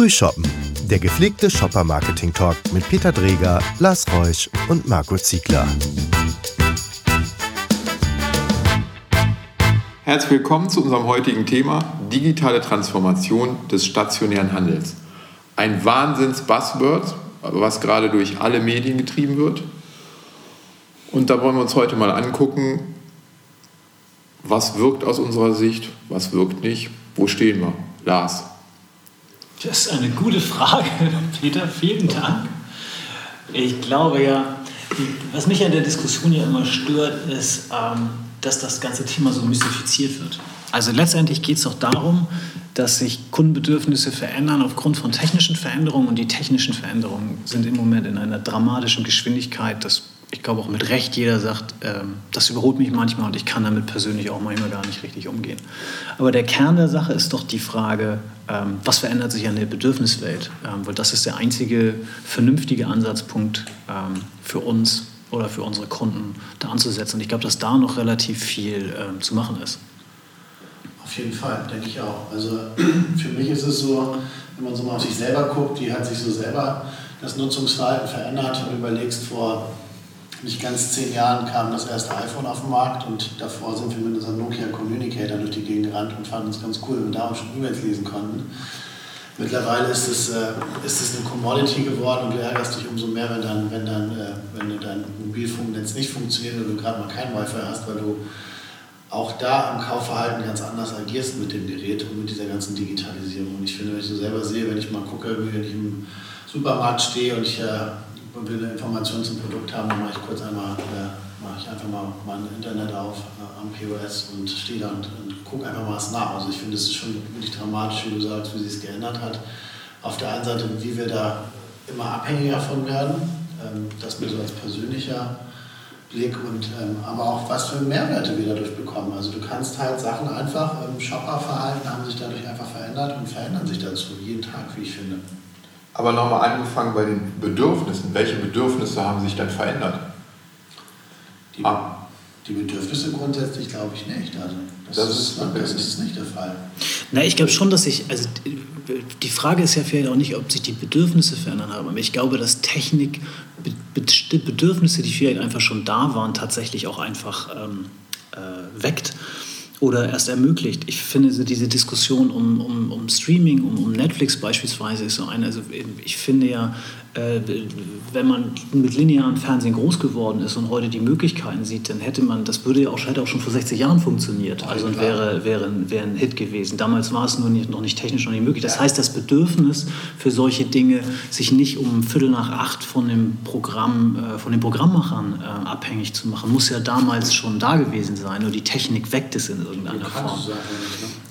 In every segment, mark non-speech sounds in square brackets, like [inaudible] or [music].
Frühshoppen, der gepflegte Shopper-Marketing-Talk mit Peter Dreger, Lars Reusch und Marco Ziegler. Herzlich willkommen zu unserem heutigen Thema digitale Transformation des stationären Handels. Ein Wahnsinns-Buzzword, was gerade durch alle Medien getrieben wird. Und da wollen wir uns heute mal angucken, was wirkt aus unserer Sicht, was wirkt nicht, wo stehen wir. Lars. Das ist eine gute Frage, [laughs] Peter. Vielen Dank. Ich glaube ja, was mich an der Diskussion ja immer stört, ist, ähm, dass das ganze Thema so mystifiziert wird. Also letztendlich geht es doch darum, dass sich Kundenbedürfnisse verändern aufgrund von technischen Veränderungen und die technischen Veränderungen sind im Moment in einer dramatischen Geschwindigkeit, dass ich glaube auch mit Recht jeder sagt, ähm, das überholt mich manchmal und ich kann damit persönlich auch manchmal gar nicht richtig umgehen. Aber der Kern der Sache ist doch die Frage, ähm, was verändert sich an der Bedürfniswelt? Ähm, weil das ist der einzige vernünftige Ansatzpunkt ähm, für uns oder für unsere Kunden da anzusetzen. Und ich glaube, dass da noch relativ viel ähm, zu machen ist. Auf jeden Fall, denke ich auch. Also [clears throat] für mich ist es so, wenn man so mal auf sich selber guckt, die hat sich so selber das Nutzungsverhalten verändert und überlegst vor nicht ganz zehn Jahren kam das erste iPhone auf den Markt und davor sind wir mit unserem Nokia Communicator durch die Gegend gerannt und fanden es ganz cool, wenn wir da auch schon E-Mails lesen konnten. Mittlerweile ist es, äh, ist es eine Commodity geworden und du ärgerst dich umso mehr, wenn, dann, wenn, dann, äh, wenn dein Mobilfunknetz nicht funktioniert und du gerade mal kein Wi-Fi hast, weil du auch da im Kaufverhalten ganz anders agierst mit dem Gerät und mit dieser ganzen Digitalisierung. Und ich finde, wenn ich so selber sehe, wenn ich mal gucke, wie ich im Supermarkt stehe und ich äh, und will eine Information zum Produkt haben, dann mache ich kurz einmal, äh, mache ich einfach mal mein Internet auf äh, am POS und stehe da und, und gucke einfach mal was nach. Also ich finde, es ist schon wirklich dramatisch, wie du sagst, wie sich es geändert hat. Auf der einen Seite, wie wir da immer abhängiger von werden, ähm, das mir so als persönlicher Blick und ähm, aber auch was für Mehrwerte wir dadurch bekommen. Also du kannst halt Sachen einfach, ähm, Shopperverhalten haben sich dadurch einfach verändert und verändern sich dazu jeden Tag, wie ich finde. Aber nochmal angefangen bei den Bedürfnissen. Welche Bedürfnisse haben sich denn verändert? Die, ah. die Bedürfnisse grundsätzlich glaube ich nicht. Also das, das, ist, das ist nicht der Fall. Na, ich glaube schon, dass sich, also die Frage ist ja vielleicht auch nicht, ob sich die Bedürfnisse verändern haben, aber ich glaube, dass Technik Bedürfnisse, die vielleicht einfach schon da waren, tatsächlich auch einfach ähm, äh, weckt oder erst ermöglicht. Ich finde diese Diskussion um, um, um Streaming, um, um Netflix beispielsweise ist so eine. Also ich finde ja, äh, wenn man mit linearem Fernsehen groß geworden ist und heute die Möglichkeiten sieht, dann hätte man, das würde ja auch, hätte auch schon vor 60 Jahren funktioniert. Also und wäre, wäre, wäre ein Hit gewesen. Damals war es nur nicht, noch nicht technisch noch nicht möglich. Das heißt, das Bedürfnis für solche Dinge, sich nicht um Viertel nach acht von dem Programm, äh, von den Programmmachern äh, abhängig zu machen, muss ja damals schon da gewesen sein. Nur die Technik weckt es in irgendeiner Form.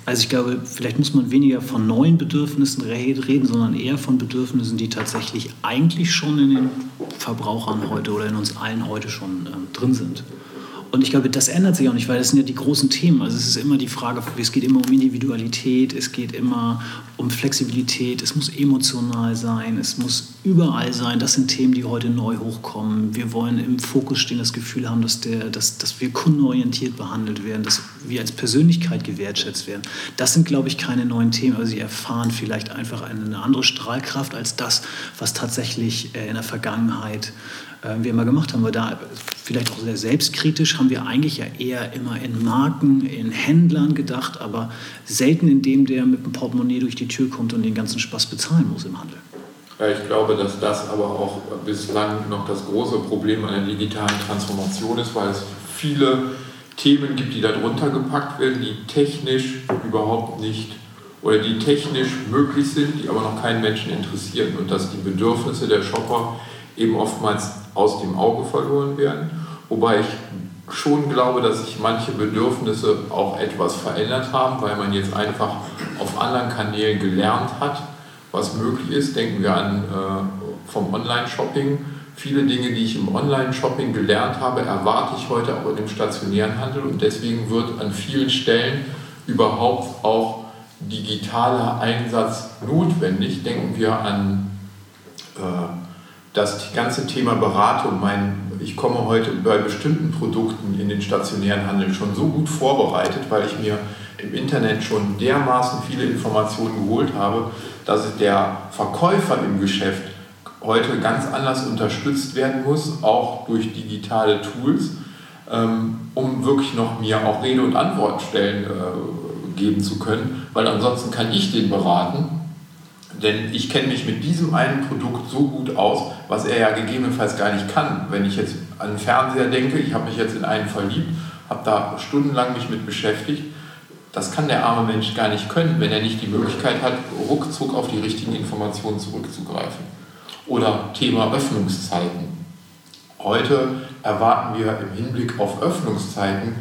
Also ich glaube, vielleicht muss man weniger von neuen Bedürfnissen reden, sondern eher von Bedürfnissen, die tatsächlich eigentlich schon in den Verbrauchern heute oder in uns allen heute schon ähm, drin sind. Und ich glaube, das ändert sich auch nicht, weil das sind ja die großen Themen. Also es ist immer die Frage, es geht immer um Individualität, es geht immer um Flexibilität, es muss emotional sein, es muss überall sein. Das sind Themen, die heute neu hochkommen. Wir wollen im Fokus stehen, das Gefühl haben, dass, der, dass, dass wir kundenorientiert behandelt werden, dass wir als Persönlichkeit gewertschätzt werden. Das sind, glaube ich, keine neuen Themen. Also sie erfahren vielleicht einfach eine andere Strahlkraft als das, was tatsächlich äh, in der Vergangenheit äh, wir immer gemacht haben. Wir da vielleicht auch sehr selbstkritisch haben wir eigentlich ja eher immer in Marken, in Händlern gedacht, aber selten in dem, der mit dem Portemonnaie durch die Tür kommt und den ganzen Spaß bezahlen muss im Handel. Ich glaube, dass das aber auch bislang noch das große Problem der digitalen Transformation ist, weil es viele Themen gibt, die darunter gepackt werden, die technisch überhaupt nicht oder die technisch möglich sind, die aber noch keinen Menschen interessieren und dass die Bedürfnisse der Shopper eben oftmals aus dem Auge verloren werden. Wobei ich schon glaube, dass sich manche Bedürfnisse auch etwas verändert haben, weil man jetzt einfach auf anderen Kanälen gelernt hat, was möglich ist. Denken wir an äh, vom Online-Shopping. Viele Dinge, die ich im Online-Shopping gelernt habe, erwarte ich heute auch in dem stationären Handel und deswegen wird an vielen Stellen überhaupt auch digitaler Einsatz notwendig. Denken wir an äh, das ganze Thema Beratung, mein, ich komme heute bei bestimmten Produkten in den stationären Handel schon so gut vorbereitet, weil ich mir im Internet schon dermaßen viele Informationen geholt habe, dass der Verkäufer im Geschäft heute ganz anders unterstützt werden muss, auch durch digitale Tools, ähm, um wirklich noch mir auch Rede und Antwort stellen äh, geben zu können, weil ansonsten kann ich den beraten, denn ich kenne mich mit diesem einen Produkt so gut aus, was er ja gegebenenfalls gar nicht kann. Wenn ich jetzt an den Fernseher denke, ich habe mich jetzt in einen verliebt, habe da stundenlang mich mit beschäftigt, das kann der arme Mensch gar nicht können, wenn er nicht die Möglichkeit hat, ruckzuck auf die richtigen Informationen zurückzugreifen. Oder Thema Öffnungszeiten. Heute erwarten wir im Hinblick auf Öffnungszeiten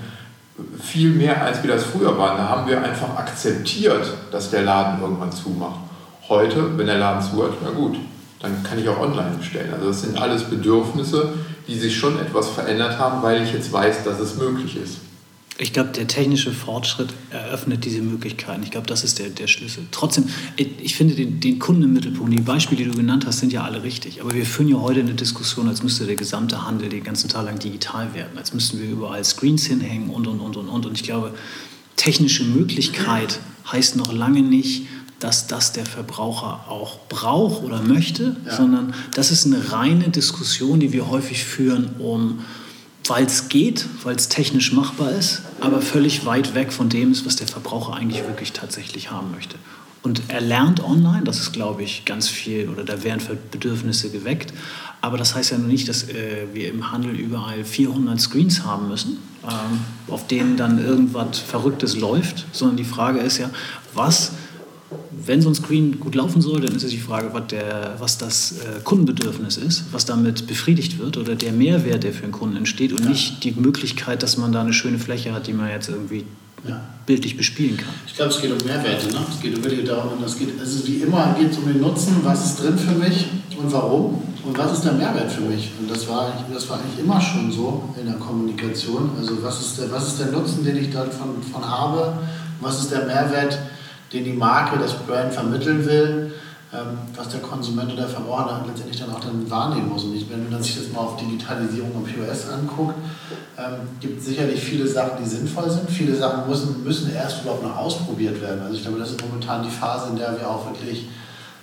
viel mehr, als wir das früher waren. Da haben wir einfach akzeptiert, dass der Laden irgendwann zumacht. Heute, wenn der Laden zu hat, na gut, dann kann ich auch online bestellen. Also das sind alles Bedürfnisse, die sich schon etwas verändert haben, weil ich jetzt weiß, dass es möglich ist. Ich glaube, der technische Fortschritt eröffnet diese Möglichkeiten. Ich glaube, das ist der, der Schlüssel. Trotzdem, ich finde den, den Kunden im Mittelpunkt, die Beispiele, die du genannt hast, sind ja alle richtig. Aber wir führen ja heute eine Diskussion, als müsste der gesamte Handel den ganzen Tag lang digital werden. Als müssten wir überall Screens hinhängen und, und, und, und, und. Und ich glaube, technische Möglichkeit heißt noch lange nicht, dass das der Verbraucher auch braucht oder möchte, ja. sondern das ist eine reine Diskussion, die wir häufig führen, um weil es geht, weil es technisch machbar ist, aber völlig weit weg von dem ist, was der Verbraucher eigentlich wirklich tatsächlich haben möchte. Und er lernt online, das ist, glaube ich, ganz viel, oder da werden Bedürfnisse geweckt. Aber das heißt ja nur nicht, dass äh, wir im Handel überall 400 Screens haben müssen, ähm, auf denen dann irgendwas Verrücktes läuft, sondern die Frage ist ja, was wenn so ein Screen gut laufen soll, dann ist es die Frage, was, der, was das äh, Kundenbedürfnis ist, was damit befriedigt wird oder der Mehrwert, der für den Kunden entsteht und ja. nicht die Möglichkeit, dass man da eine schöne Fläche hat, die man jetzt irgendwie ja. bildlich bespielen kann. Ich glaube, es geht um Mehrwerte. Ne? Es geht wirklich darum, es geht, also wie immer geht es um den Nutzen, was ist drin für mich und warum und was ist der Mehrwert für mich. Und das war, das war eigentlich immer schon so in der Kommunikation. Also was ist der, was ist der Nutzen, den ich davon von habe, was ist der Mehrwert, den die Marke, das Brand vermitteln will, ähm, was der Konsument oder der Verbraucher dann letztendlich dann auch dann wahrnehmen muss. Und ich, wenn man sich das mal auf Digitalisierung und POS anguckt, ähm, gibt es sicherlich viele Sachen, die sinnvoll sind. Viele Sachen müssen, müssen erst überhaupt noch ausprobiert werden. Also ich glaube, das ist momentan die Phase, in der wir auch wirklich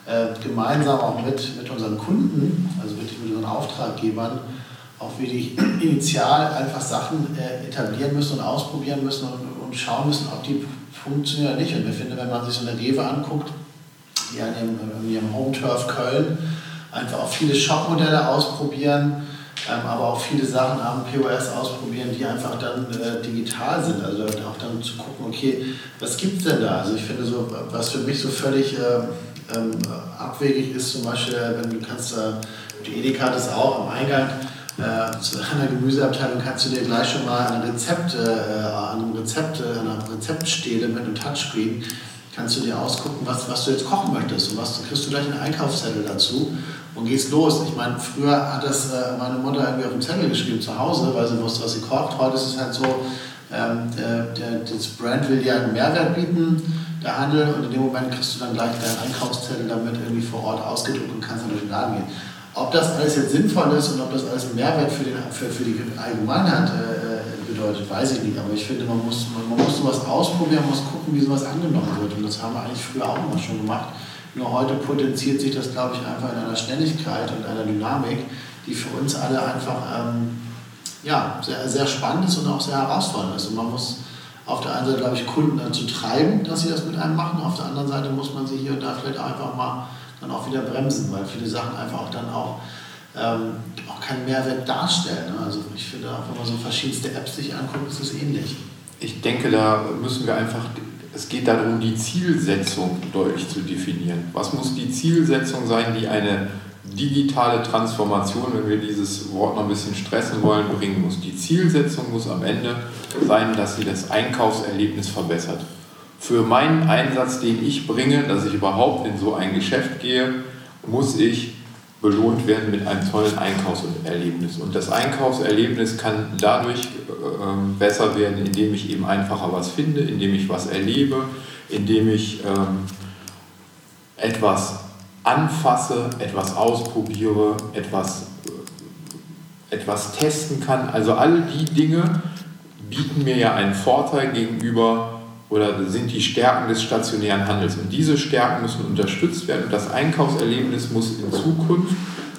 äh, gemeinsam auch mit, mit unseren Kunden, also wirklich mit unseren Auftraggebern, auch wirklich initial einfach Sachen äh, etablieren müssen und ausprobieren müssen und, schauen müssen, ob die funktioniert nicht. Und wir finden, wenn man sich so eine Rewe anguckt, die an ihrem, ihrem Home Turf Köln einfach auch viele Shopmodelle ausprobieren, ähm, aber auch viele Sachen am POS ausprobieren, die einfach dann äh, digital sind. Also auch dann zu gucken, okay, was gibt es denn da? Also ich finde so, was für mich so völlig äh, ähm, abwegig ist, zum Beispiel, wenn du kannst, äh, die Edeka hat es auch am Eingang, äh, zu einer Gemüseabteilung kannst du dir gleich schon mal ein Rezept, äh, an einem Rezept, äh, einer Rezeptstele mit einem Touchscreen, kannst du dir ausgucken, was, was du jetzt kochen möchtest und was kriegst du gleich einen Einkaufszettel dazu und gehst los. Ich meine, früher hat das äh, meine Mutter irgendwie auf dem Zettel geschrieben zu Hause, weil sie wusste, was sie kocht. Heute ist es halt so, ähm, der, der, das Brand will dir einen Mehrwert bieten, der Handel, und in dem Moment kriegst du dann gleich deinen Einkaufszettel damit irgendwie vor Ort ausgedruckt und kannst dann durch den Laden gehen. Ob das alles jetzt sinnvoll ist und ob das alles einen Mehrwert für, den, für, für die Allgemeinheit äh, bedeutet, weiß ich nicht. Aber ich finde, man muss, man, man muss sowas ausprobieren, man muss gucken, wie sowas angenommen wird. Und das haben wir eigentlich früher auch immer schon gemacht. Nur heute potenziert sich das, glaube ich, einfach in einer Schnelligkeit und einer Dynamik, die für uns alle einfach ähm, ja, sehr, sehr spannend ist und auch sehr herausfordernd ist. Und man muss auf der einen Seite, glaube ich, Kunden dazu treiben, dass sie das mit einem machen. Auf der anderen Seite muss man sie hier und da vielleicht einfach mal dann auch wieder bremsen, weil viele Sachen einfach auch dann auch, ähm, auch keinen Mehrwert darstellen. Ne? Also ich finde auch, wenn man so verschiedenste Apps sich anguckt, ist es ähnlich. Ich denke, da müssen wir einfach, es geht darum, die Zielsetzung deutlich zu definieren. Was muss die Zielsetzung sein, die eine digitale Transformation, wenn wir dieses Wort noch ein bisschen stressen wollen, bringen muss. Die Zielsetzung muss am Ende sein, dass sie das Einkaufserlebnis verbessert für meinen Einsatz, den ich bringe, dass ich überhaupt in so ein Geschäft gehe, muss ich belohnt werden mit einem tollen Einkaufserlebnis. Und das Einkaufserlebnis kann dadurch äh, besser werden, indem ich eben einfacher was finde, indem ich was erlebe, indem ich ähm, etwas anfasse, etwas ausprobiere, etwas, etwas testen kann. Also all die Dinge bieten mir ja einen Vorteil gegenüber oder sind die Stärken des stationären Handels. Und diese Stärken müssen unterstützt werden. Und das Einkaufserlebnis muss in Zukunft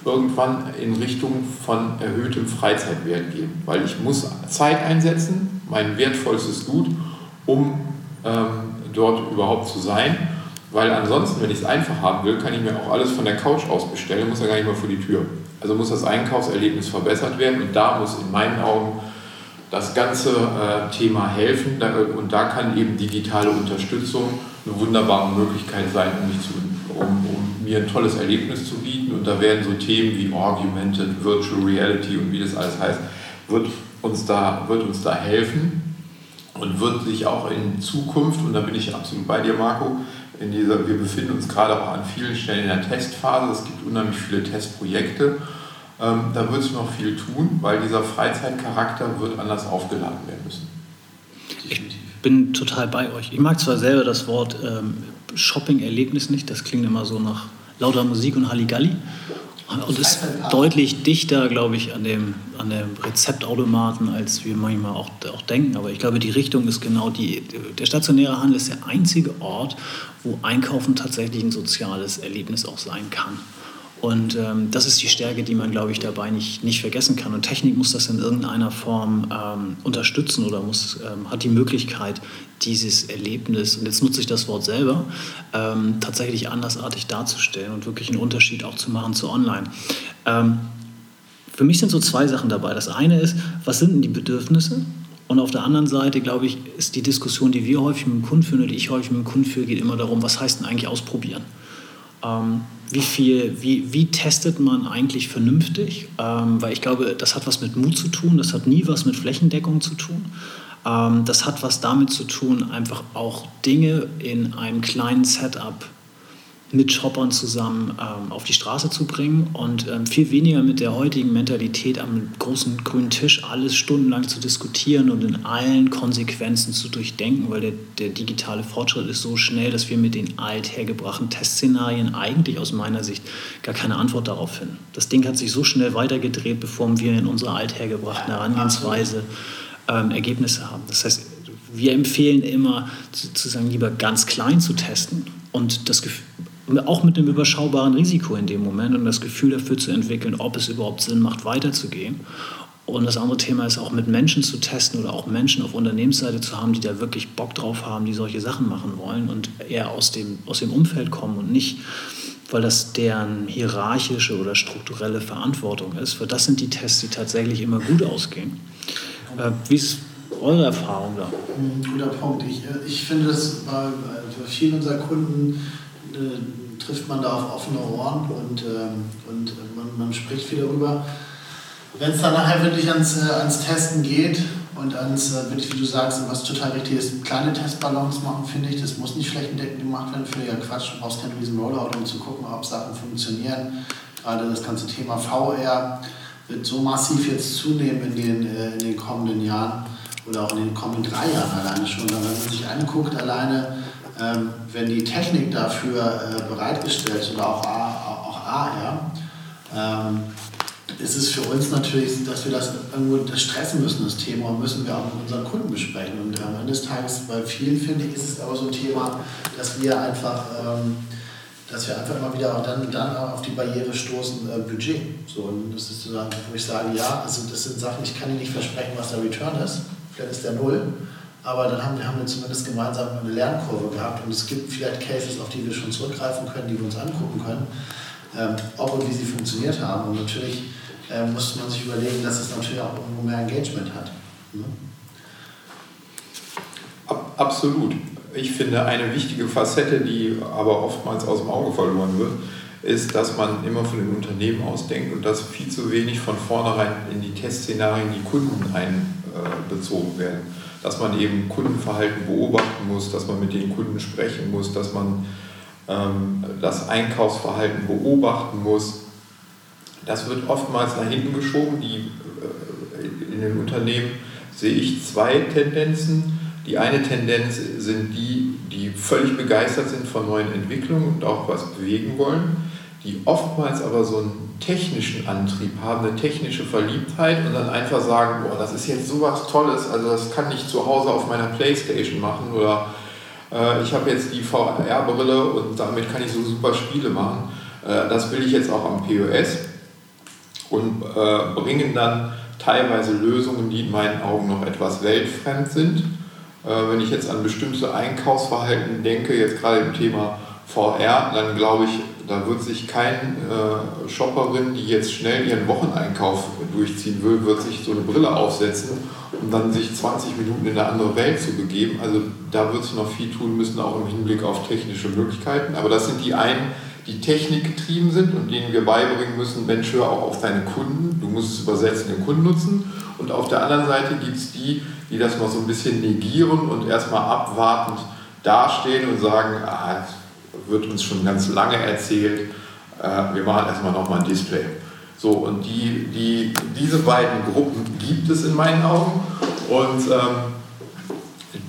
irgendwann in Richtung von erhöhtem Freizeitwert gehen. Weil ich muss Zeit einsetzen, mein wertvollstes Gut, um ähm, dort überhaupt zu sein. Weil ansonsten, wenn ich es einfach haben will, kann ich mir auch alles von der Couch aus bestellen, muss ja gar nicht mal vor die Tür. Also muss das Einkaufserlebnis verbessert werden und da muss in meinen Augen das ganze äh, Thema helfen. Und da kann eben digitale Unterstützung eine wunderbare Möglichkeit sein, um, mich zu, um, um mir ein tolles Erlebnis zu bieten. Und da werden so Themen wie Augmented Virtual Reality und wie das alles heißt, wird uns da, wird uns da helfen und wird sich auch in Zukunft, und da bin ich absolut bei dir, Marco, in dieser, wir befinden uns gerade auch an vielen Stellen in der Testphase, es gibt unheimlich viele Testprojekte ähm, da wird es noch viel tun, weil dieser Freizeitcharakter wird anders aufgeladen werden müssen. Ich bin total bei euch. Ich mag zwar selber das Wort ähm, Shopping-Erlebnis nicht, das klingt immer so nach lauter Musik und Halligalli. Und ist deutlich dichter, glaube ich, an dem, an dem Rezeptautomaten, als wir manchmal auch, auch denken. Aber ich glaube, die Richtung ist genau die. Der stationäre Handel ist der einzige Ort, wo Einkaufen tatsächlich ein soziales Erlebnis auch sein kann. Und ähm, das ist die Stärke, die man, glaube ich, dabei nicht, nicht vergessen kann. Und Technik muss das in irgendeiner Form ähm, unterstützen oder muss, ähm, hat die Möglichkeit, dieses Erlebnis, und jetzt nutze ich das Wort selber, ähm, tatsächlich andersartig darzustellen und wirklich einen Unterschied auch zu machen zu online. Ähm, für mich sind so zwei Sachen dabei. Das eine ist, was sind denn die Bedürfnisse? Und auf der anderen Seite, glaube ich, ist die Diskussion, die wir häufig mit dem Kunden führen oder die ich häufig mit dem Kunden führe, geht immer darum, was heißt denn eigentlich ausprobieren? Wie viel, wie, wie testet man eigentlich vernünftig? Ähm, weil ich glaube, das hat was mit Mut zu tun, das hat nie was mit Flächendeckung zu tun. Ähm, das hat was damit zu tun, einfach auch Dinge in einem kleinen Setup mit Shoppern zusammen ähm, auf die Straße zu bringen und ähm, viel weniger mit der heutigen Mentalität am großen grünen Tisch alles stundenlang zu diskutieren und in allen Konsequenzen zu durchdenken, weil der, der digitale Fortschritt ist so schnell, dass wir mit den althergebrachten Testszenarien eigentlich aus meiner Sicht gar keine Antwort darauf finden. Das Ding hat sich so schnell weitergedreht, bevor wir in unserer althergebrachten Herangehensweise ähm, Ergebnisse haben. Das heißt, wir empfehlen immer, sozusagen lieber ganz klein zu testen und das Gefühl, auch mit einem überschaubaren Risiko in dem Moment und das Gefühl dafür zu entwickeln, ob es überhaupt Sinn macht, weiterzugehen. Und das andere Thema ist auch mit Menschen zu testen oder auch Menschen auf Unternehmensseite zu haben, die da wirklich Bock drauf haben, die solche Sachen machen wollen und eher aus dem, aus dem Umfeld kommen und nicht, weil das deren hierarchische oder strukturelle Verantwortung ist. Weil das sind die Tests, die tatsächlich immer gut ausgehen. Äh, wie ist eure Erfahrung da? Guter Punkt. Ich, äh, ich finde das bei, bei vielen unserer Kunden äh, trifft man da auf offene Ohren und, ähm, und man, man, spricht viel darüber. Wenn es dann nachher wirklich ans, äh, ans Testen geht und ans, äh, wirklich, wie du sagst, was total richtig ist, kleine Testballons machen, finde ich, das muss nicht flächendeckend gemacht werden. Für ja Quatsch, du brauchst keinen riesen Rollout, um zu gucken, ob Sachen funktionieren. Gerade das ganze Thema VR wird so massiv jetzt zunehmen in den, äh, in den kommenden Jahren oder auch in den kommenden drei Jahren alleine schon. Wenn man sich anguckt, alleine ähm, wenn die Technik dafür äh, bereitgestellt ist oder auch, auch AR, ähm, ist es für uns natürlich, dass wir das irgendwo das stressen müssen, das Thema, und müssen wir auch mit unseren Kunden besprechen. Und am Ende des Tages, bei vielen finde ich, ist es aber so ein Thema, dass wir einfach, ähm, dass wir einfach immer wieder auch dann, dann auf die Barriere stoßen, äh, Budget. So, und das ist sozusagen, wo ich sage, ja, also das sind Sachen, ich kann Ihnen nicht versprechen, was der Return ist. Vielleicht ist der Null. Aber dann haben, haben wir zumindest gemeinsam eine Lernkurve gehabt und es gibt vielleicht Cases, auf die wir schon zurückgreifen können, die wir uns angucken können, ähm, ob und wie sie funktioniert haben. Und natürlich äh, muss man sich überlegen, dass es natürlich auch irgendwo mehr Engagement hat. Ne? Absolut. Ich finde, eine wichtige Facette, die aber oftmals aus dem Auge verloren wird, ist, dass man immer von den Unternehmen ausdenkt und dass viel zu wenig von vornherein in die Testszenarien die Kunden einbezogen werden dass man eben Kundenverhalten beobachten muss, dass man mit den Kunden sprechen muss, dass man ähm, das Einkaufsverhalten beobachten muss. Das wird oftmals nach hinten geschoben. Die, äh, in den Unternehmen sehe ich zwei Tendenzen. Die eine Tendenz sind die, die völlig begeistert sind von neuen Entwicklungen und auch was bewegen wollen, die oftmals aber so ein technischen Antrieb haben, eine technische Verliebtheit und dann einfach sagen, boah, das ist jetzt sowas Tolles, also das kann ich zu Hause auf meiner Playstation machen oder äh, ich habe jetzt die VR-Brille und damit kann ich so super Spiele machen. Äh, das will ich jetzt auch am POS und äh, bringen dann teilweise Lösungen, die in meinen Augen noch etwas weltfremd sind. Äh, wenn ich jetzt an bestimmte Einkaufsverhalten denke, jetzt gerade im Thema VR, dann glaube ich, da wird sich kein äh, Shopperin, die jetzt schnell ihren Wocheneinkauf durchziehen will, wird sich so eine Brille aufsetzen, um dann sich 20 Minuten in eine andere Welt zu begeben. Also da wird sich noch viel tun müssen, auch im Hinblick auf technische Möglichkeiten. Aber das sind die einen, die technikgetrieben sind und denen wir beibringen müssen, Mensch, hör auch auf deine Kunden, du musst es übersetzen, den Kunden nutzen. Und auf der anderen Seite gibt es die, die das mal so ein bisschen negieren und erstmal abwartend dastehen und sagen, ah, wird uns schon ganz lange erzählt, äh, wir machen erstmal nochmal ein Display. So, und die, die, diese beiden Gruppen gibt es in meinen Augen. Und ähm,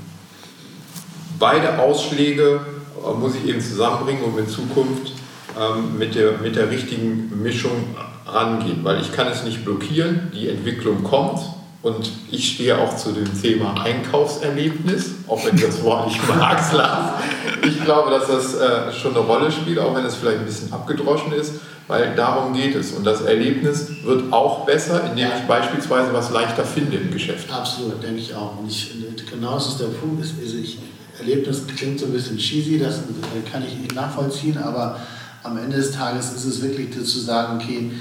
beide Ausschläge äh, muss ich eben zusammenbringen, um in Zukunft ähm, mit, der, mit der richtigen Mischung rangehen. Weil ich kann es nicht blockieren, die Entwicklung kommt und ich stehe auch zu dem Thema Einkaufserlebnis, auch wenn ich das Wort nicht mag, [laughs] Ich glaube, dass das äh, schon eine Rolle spielt, auch wenn es vielleicht ein bisschen abgedroschen ist, weil darum geht es. Und das Erlebnis wird auch besser, indem ich beispielsweise was leichter finde im Geschäft. Absolut, denke ich auch. Und ich, genau das ist der Punkt. Also ich, Erlebnis klingt so ein bisschen cheesy, das kann ich nachvollziehen, aber am Ende des Tages ist es wirklich zu sagen, okay,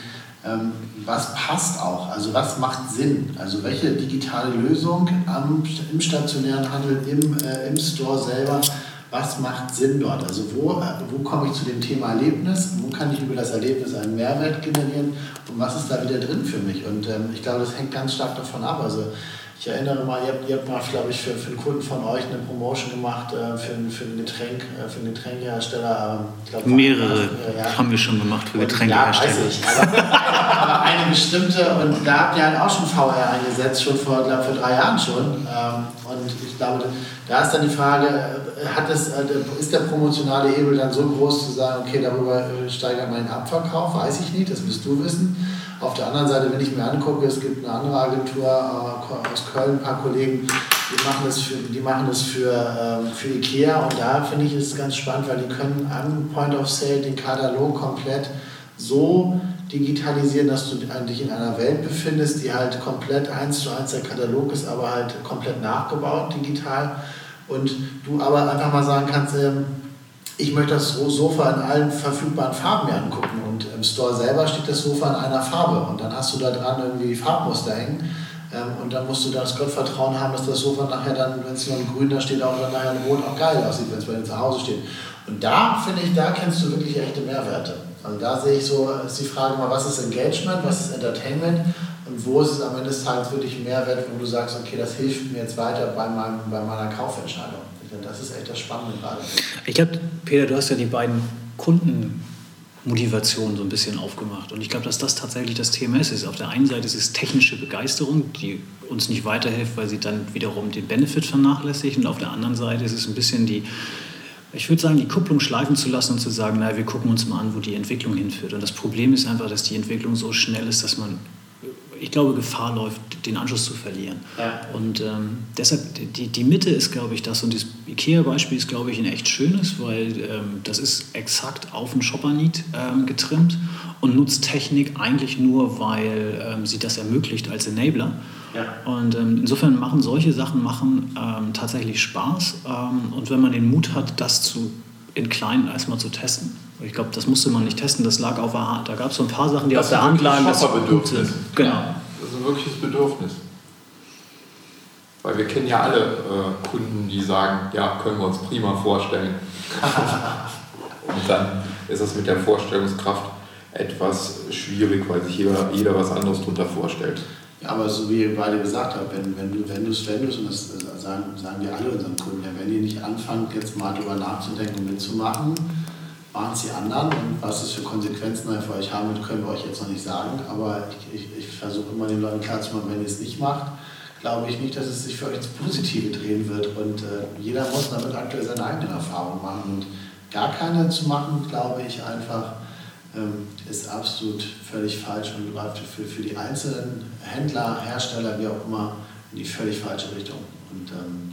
was passt auch, also was macht Sinn, also welche digitale Lösung am, im stationären Handel, im, äh, im Store selber, was macht Sinn dort, also wo, äh, wo komme ich zu dem Thema Erlebnis, wo kann ich über das Erlebnis einen Mehrwert generieren? Und was ist da wieder drin für mich? Und ähm, ich glaube, das hängt ganz stark davon ab, also ich erinnere mal, ihr habt, ihr habt mal, glaube ich, für, für einen Kunden von euch eine Promotion gemacht äh, für, für, ein Getränk, äh, für einen Getränkehersteller. Ähm, glaub, Mehrere äh, ja. haben wir schon gemacht für Getränkehersteller. Ja, weiß ich. Aber, aber, eine bestimmte, und da habt ihr halt auch schon VR eingesetzt, schon vor, glaube vor drei Jahren schon. Ähm, und ich glaube, da ist dann die Frage, äh, hat es, äh, ist der promotionale Hebel dann so groß zu sagen, okay, darüber äh, steigert mein Abverkauf? Weiß ich nicht, das wirst du wissen. Auf der anderen Seite, wenn ich mir angucke, es gibt eine andere Agentur aus Köln, ein paar Kollegen, die machen das für, die machen das für, ähm, für Ikea und da finde ich es ganz spannend, weil die können am Point of Sale den Katalog komplett so digitalisieren, dass du dich in einer Welt befindest, die halt komplett eins zu eins der Katalog ist, aber halt komplett nachgebaut digital. Und du aber einfach mal sagen kannst, ähm, ich möchte das Sofa in allen verfügbaren Farben mir angucken und im Store selber steht das Sofa in einer Farbe und dann hast du da dran irgendwie Farbmuster hängen ähm, und dann musst du das Gottvertrauen haben, dass das Sofa nachher dann, wenn es nur in grün da steht, auch dann nachher in rot auch geil aussieht, wenn es bei dir zu Hause steht. Und da finde ich, da kennst du wirklich echte Mehrwerte. Also da sehe ich so, ist die Frage mal, was ist Engagement, was ist Entertainment und wo ist es am Ende des Tages wirklich Mehrwert, wo du sagst, okay, das hilft mir jetzt weiter bei, meinem, bei meiner Kaufentscheidung. Das ist echt das Spannende gerade. Ich glaube, Peter, du hast ja die beiden Kundenmotivationen so ein bisschen aufgemacht. Und ich glaube, dass das tatsächlich das Thema ist. Auf der einen Seite ist es technische Begeisterung, die uns nicht weiterhilft, weil sie dann wiederum den Benefit vernachlässigt. Und auf der anderen Seite ist es ein bisschen die, ich würde sagen, die Kupplung schleifen zu lassen und zu sagen, naja, wir gucken uns mal an, wo die Entwicklung hinführt. Und das Problem ist einfach, dass die Entwicklung so schnell ist, dass man ich glaube, Gefahr läuft, den Anschluss zu verlieren. Ja. Und ähm, deshalb, die, die Mitte ist, glaube ich, das. Und das IKEA-Beispiel ist, glaube ich, ein echt schönes, weil ähm, das ist exakt auf den Shopper-Need ähm, getrimmt und nutzt Technik eigentlich nur, weil ähm, sie das ermöglicht als Enabler. Ja. Und ähm, insofern machen solche Sachen machen ähm, tatsächlich Spaß. und wenn man den Mut hat, das zu, in kleinen erstmal zu testen, ich glaube, das musste man nicht testen, das lag auf der Hand. Da gab es so ein paar Sachen, die das auf der Hand lagen. Das ist ein Bedürfnis. Genau. Das ist ein wirkliches Bedürfnis. Weil wir kennen ja alle äh, Kunden, die sagen, ja, können wir uns prima vorstellen. [laughs] Und dann ist es mit der Vorstellungskraft etwas schwierig, weil sich jeder, jeder was anderes darunter vorstellt. Aber so wie ihr beide gesagt habt, wenn, wenn du es, wenn wenn und das sagen, sagen wir alle unseren Kunden, ja, wenn ihr nicht anfangt, jetzt mal darüber nachzudenken und mitzumachen, waren es die anderen und was es für Konsequenzen für euch haben wird, können wir euch jetzt noch nicht sagen. Aber ich, ich, ich versuche immer den Leuten klarzumachen, wenn ihr es nicht macht, glaube ich nicht, dass es sich für euch ins Positive drehen wird. Und äh, jeder muss damit aktuell seine eigenen Erfahrungen machen. Und gar keine zu machen, glaube ich einfach, ähm, ist absolut völlig falsch und läuft für, für die einzelnen Händler, Hersteller, wie auch immer, in die völlig falsche Richtung. Und ähm,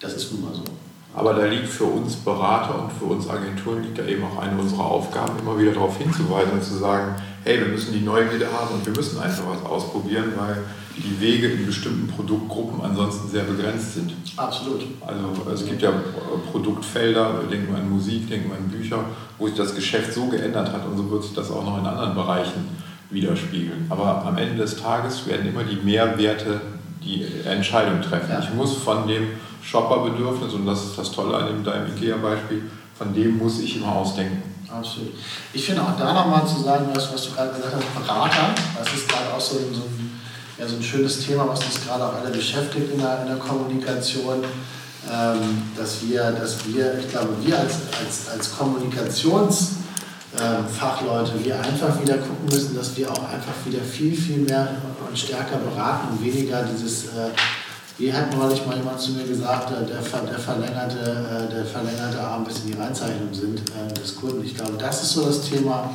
das ist nun mal so. Aber da liegt für uns Berater und für uns Agenturen liegt da eben auch eine unserer Aufgaben, immer wieder darauf hinzuweisen und zu sagen, hey, wir müssen die Neugierde haben und wir müssen einfach was ausprobieren, weil die Wege in bestimmten Produktgruppen ansonsten sehr begrenzt sind. Absolut. Also es gibt ja Produktfelder, denken wir an Musik, denken wir an Bücher, wo sich das Geschäft so geändert hat und so wird sich das auch noch in anderen Bereichen widerspiegeln. Aber am Ende des Tages werden immer die Mehrwerte die Entscheidung treffen. Ja. Ich muss von dem Shopperbedürfnis, und das ist das Tolle an dem, deinem IKEA-Beispiel, von dem muss ich immer ausdenken. Absolut. Ich finde auch da nochmal zu sagen, was, was du gerade gesagt hast, Berater, das ist gerade auch so, so, ja, so ein schönes Thema, was uns gerade auch alle beschäftigt in der, in der Kommunikation, ähm, dass, wir, dass wir, ich glaube, wir als, als, als Kommunikations- ähm, Fachleute, wir einfach wieder gucken müssen, dass wir auch einfach wieder viel, viel mehr und stärker beraten und weniger dieses, äh, wie hat neulich mal jemand zu mir gesagt, äh, der, der, verlängerte, äh, der verlängerte Arm bis in die Reinzeichnung sind äh, des Kunden. Ich glaube, das ist so das Thema,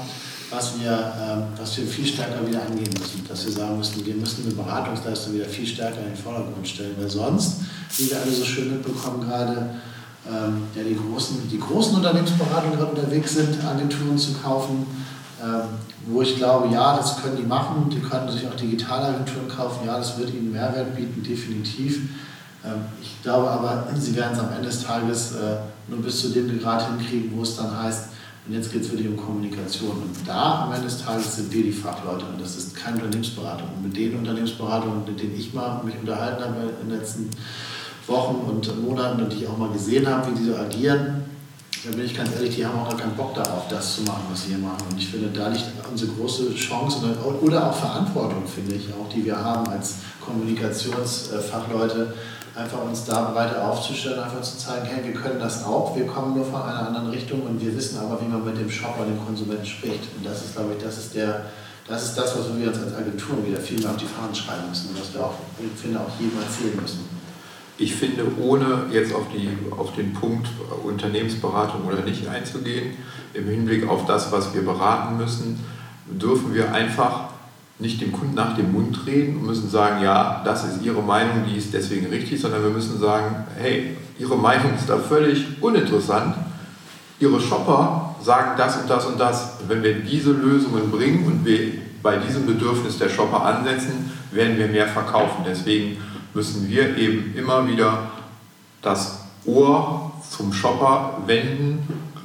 was wir, äh, was wir viel stärker wieder angehen müssen. Dass wir sagen müssen, wir müssen eine Beratungsleistung wieder viel stärker in den Vordergrund stellen, weil sonst, wie wir alle so schön mitbekommen gerade, ähm, ja, die, großen, die großen Unternehmensberatungen gerade unterwegs sind, Agenturen zu kaufen, ähm, wo ich glaube, ja, das können die machen, die können sich auch Digitalagenturen kaufen, ja, das wird ihnen Mehrwert bieten, definitiv. Ähm, ich glaube aber, sie werden es am Ende des Tages äh, nur bis zu dem Grad hinkriegen, wo es dann heißt, und jetzt geht es wirklich um Kommunikation. Und da am Ende des Tages sind wir die Fachleute und das ist keine Unternehmensberatung. Und mit den Unternehmensberatungen, mit denen ich mal mich unterhalten habe in den letzten Wochen und Monaten und die ich auch mal gesehen habe, wie die so agieren, da bin ich ganz ehrlich, die haben auch gar keinen Bock darauf, das zu machen, was sie hier machen. Und ich finde, da liegt unsere große Chance oder auch Verantwortung, finde ich, auch die wir haben als Kommunikationsfachleute, einfach uns da weiter aufzustellen, einfach zu zeigen, hey, wir können das auch, wir kommen nur von einer anderen Richtung und wir wissen aber, wie man mit dem Shopper, dem Konsumenten spricht. Und das ist, glaube ich, das ist der, das ist das, was wir uns als Agentur wieder viel mehr auf die Fahnen schreiben müssen und was wir auch, ich finde, auch jedem erzählen müssen. Ich finde, ohne jetzt auf, die, auf den Punkt Unternehmensberatung oder nicht einzugehen, im Hinblick auf das, was wir beraten müssen, dürfen wir einfach nicht dem Kunden nach dem Mund reden und müssen sagen, ja, das ist Ihre Meinung, die ist deswegen richtig, sondern wir müssen sagen, hey, Ihre Meinung ist da völlig uninteressant. Ihre Shopper sagen das und das und das. Wenn wir diese Lösungen bringen und wir bei diesem Bedürfnis der Shopper ansetzen, werden wir mehr verkaufen. Deswegen müssen wir eben immer wieder das Ohr zum Shopper wenden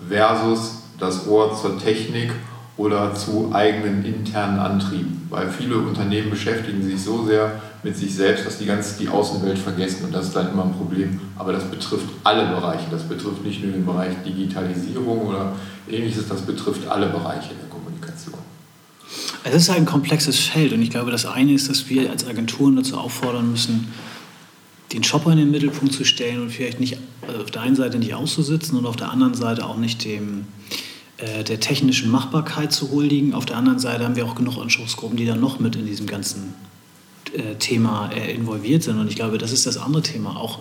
versus das Ohr zur Technik oder zu eigenen internen Antrieben. Weil viele Unternehmen beschäftigen sich so sehr mit sich selbst, dass die ganz die Außenwelt vergessen und das ist dann immer ein Problem. Aber das betrifft alle Bereiche. Das betrifft nicht nur den Bereich Digitalisierung oder ähnliches, das betrifft alle Bereiche der. Es ist ein komplexes Feld und ich glaube, das eine ist, dass wir als Agenturen dazu auffordern müssen, den Shopper in den Mittelpunkt zu stellen und vielleicht nicht also auf der einen Seite nicht auszusitzen und auf der anderen Seite auch nicht dem, äh, der technischen Machbarkeit zu huldigen. Auf der anderen Seite haben wir auch genug Anspruchsgruppen, die dann noch mit in diesem ganzen äh, Thema äh, involviert sind. Und ich glaube, das ist das andere Thema. Auch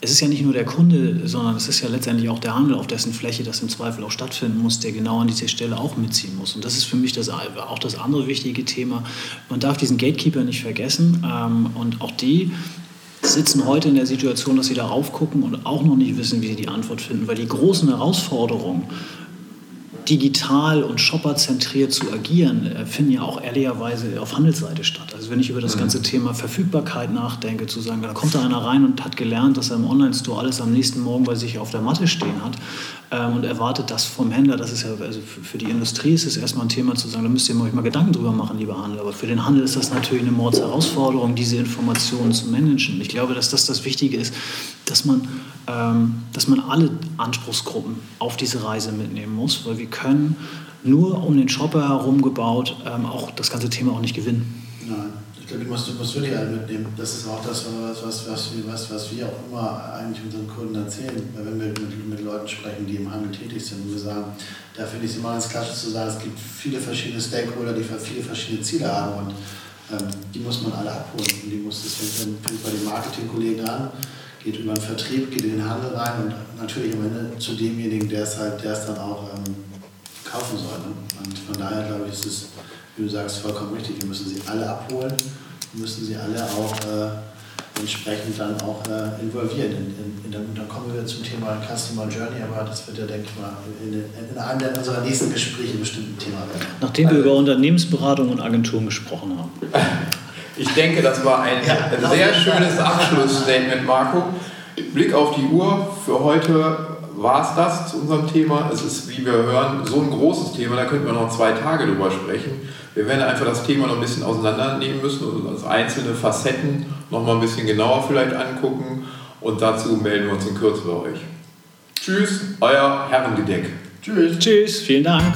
es ist ja nicht nur der Kunde, sondern es ist ja letztendlich auch der Handel, auf dessen Fläche das im Zweifel auch stattfinden muss, der genau an dieser Stelle auch mitziehen muss. Und das ist für mich das, auch das andere wichtige Thema. Man darf diesen Gatekeeper nicht vergessen. Ähm, und auch die sitzen heute in der Situation, dass sie darauf gucken und auch noch nicht wissen, wie sie die Antwort finden, weil die großen Herausforderungen digital und shopperzentriert zu agieren, äh, finden ja auch ehrlicherweise auf Handelsseite statt. Also wenn ich über das mhm. ganze Thema Verfügbarkeit nachdenke, zu sagen, da kommt da einer rein und hat gelernt, dass er im Online-Store alles am nächsten Morgen bei sich auf der Matte stehen hat ähm, und erwartet das vom Händler. Das ist ja, also für die Industrie ist es erstmal ein Thema zu sagen, da müsst ihr euch mal Gedanken drüber machen, lieber Handel. Aber für den Handel ist das natürlich eine Mordsherausforderung, diese Informationen zu managen. Ich glaube, dass das das Wichtige ist, dass man, ähm, dass man alle Anspruchsgruppen auf diese Reise mitnehmen muss, weil wir können nur um den Shopper herum gebaut ähm, auch das ganze Thema auch nicht gewinnen. Nein, ich glaube, du musst, du musst wirklich alle mitnehmen. Das ist auch das, was, was, was, was, was wir auch immer eigentlich unseren Kunden erzählen, wenn wir mit, mit Leuten sprechen, die im Handel tätig sind und wir sagen, da finde ich es immer ganz klasse zu sagen, es gibt viele verschiedene Stakeholder, die viele verschiedene Ziele haben und ähm, die muss man alle abholen. Und die muss, das fängt, fängt bei den Marketingkollegen an, geht über den Vertrieb, geht in den Handel rein und natürlich am Ende zu demjenigen, der es halt, der es dann auch ähm, kaufen soll. Ne? Und von daher glaube ich, ist es, du sagst, vollkommen richtig. Wir müssen sie alle abholen, wir müssen sie alle auch äh, entsprechend dann auch äh, involvieren. In, in, in, dann kommen wir zum Thema Customer Journey, aber das wird ja, denke ich mal, in, in einem unserer nächsten Gespräche bestimmt ein Thema werden. Nachdem wir über Unternehmensberatung und Agenturen gesprochen haben. [laughs] Ich denke, das war ein ja, sehr schönes Abschlussstatement, Marco. Blick auf die Uhr. Für heute war es das zu unserem Thema. Es ist, wie wir hören, so ein großes Thema, da könnten wir noch zwei Tage drüber sprechen. Wir werden einfach das Thema noch ein bisschen auseinandernehmen müssen und uns einzelne Facetten noch mal ein bisschen genauer vielleicht angucken. Und dazu melden wir uns in Kürze bei euch. Tschüss, euer Herrengedeck. Tschüss. Tschüss, vielen Dank.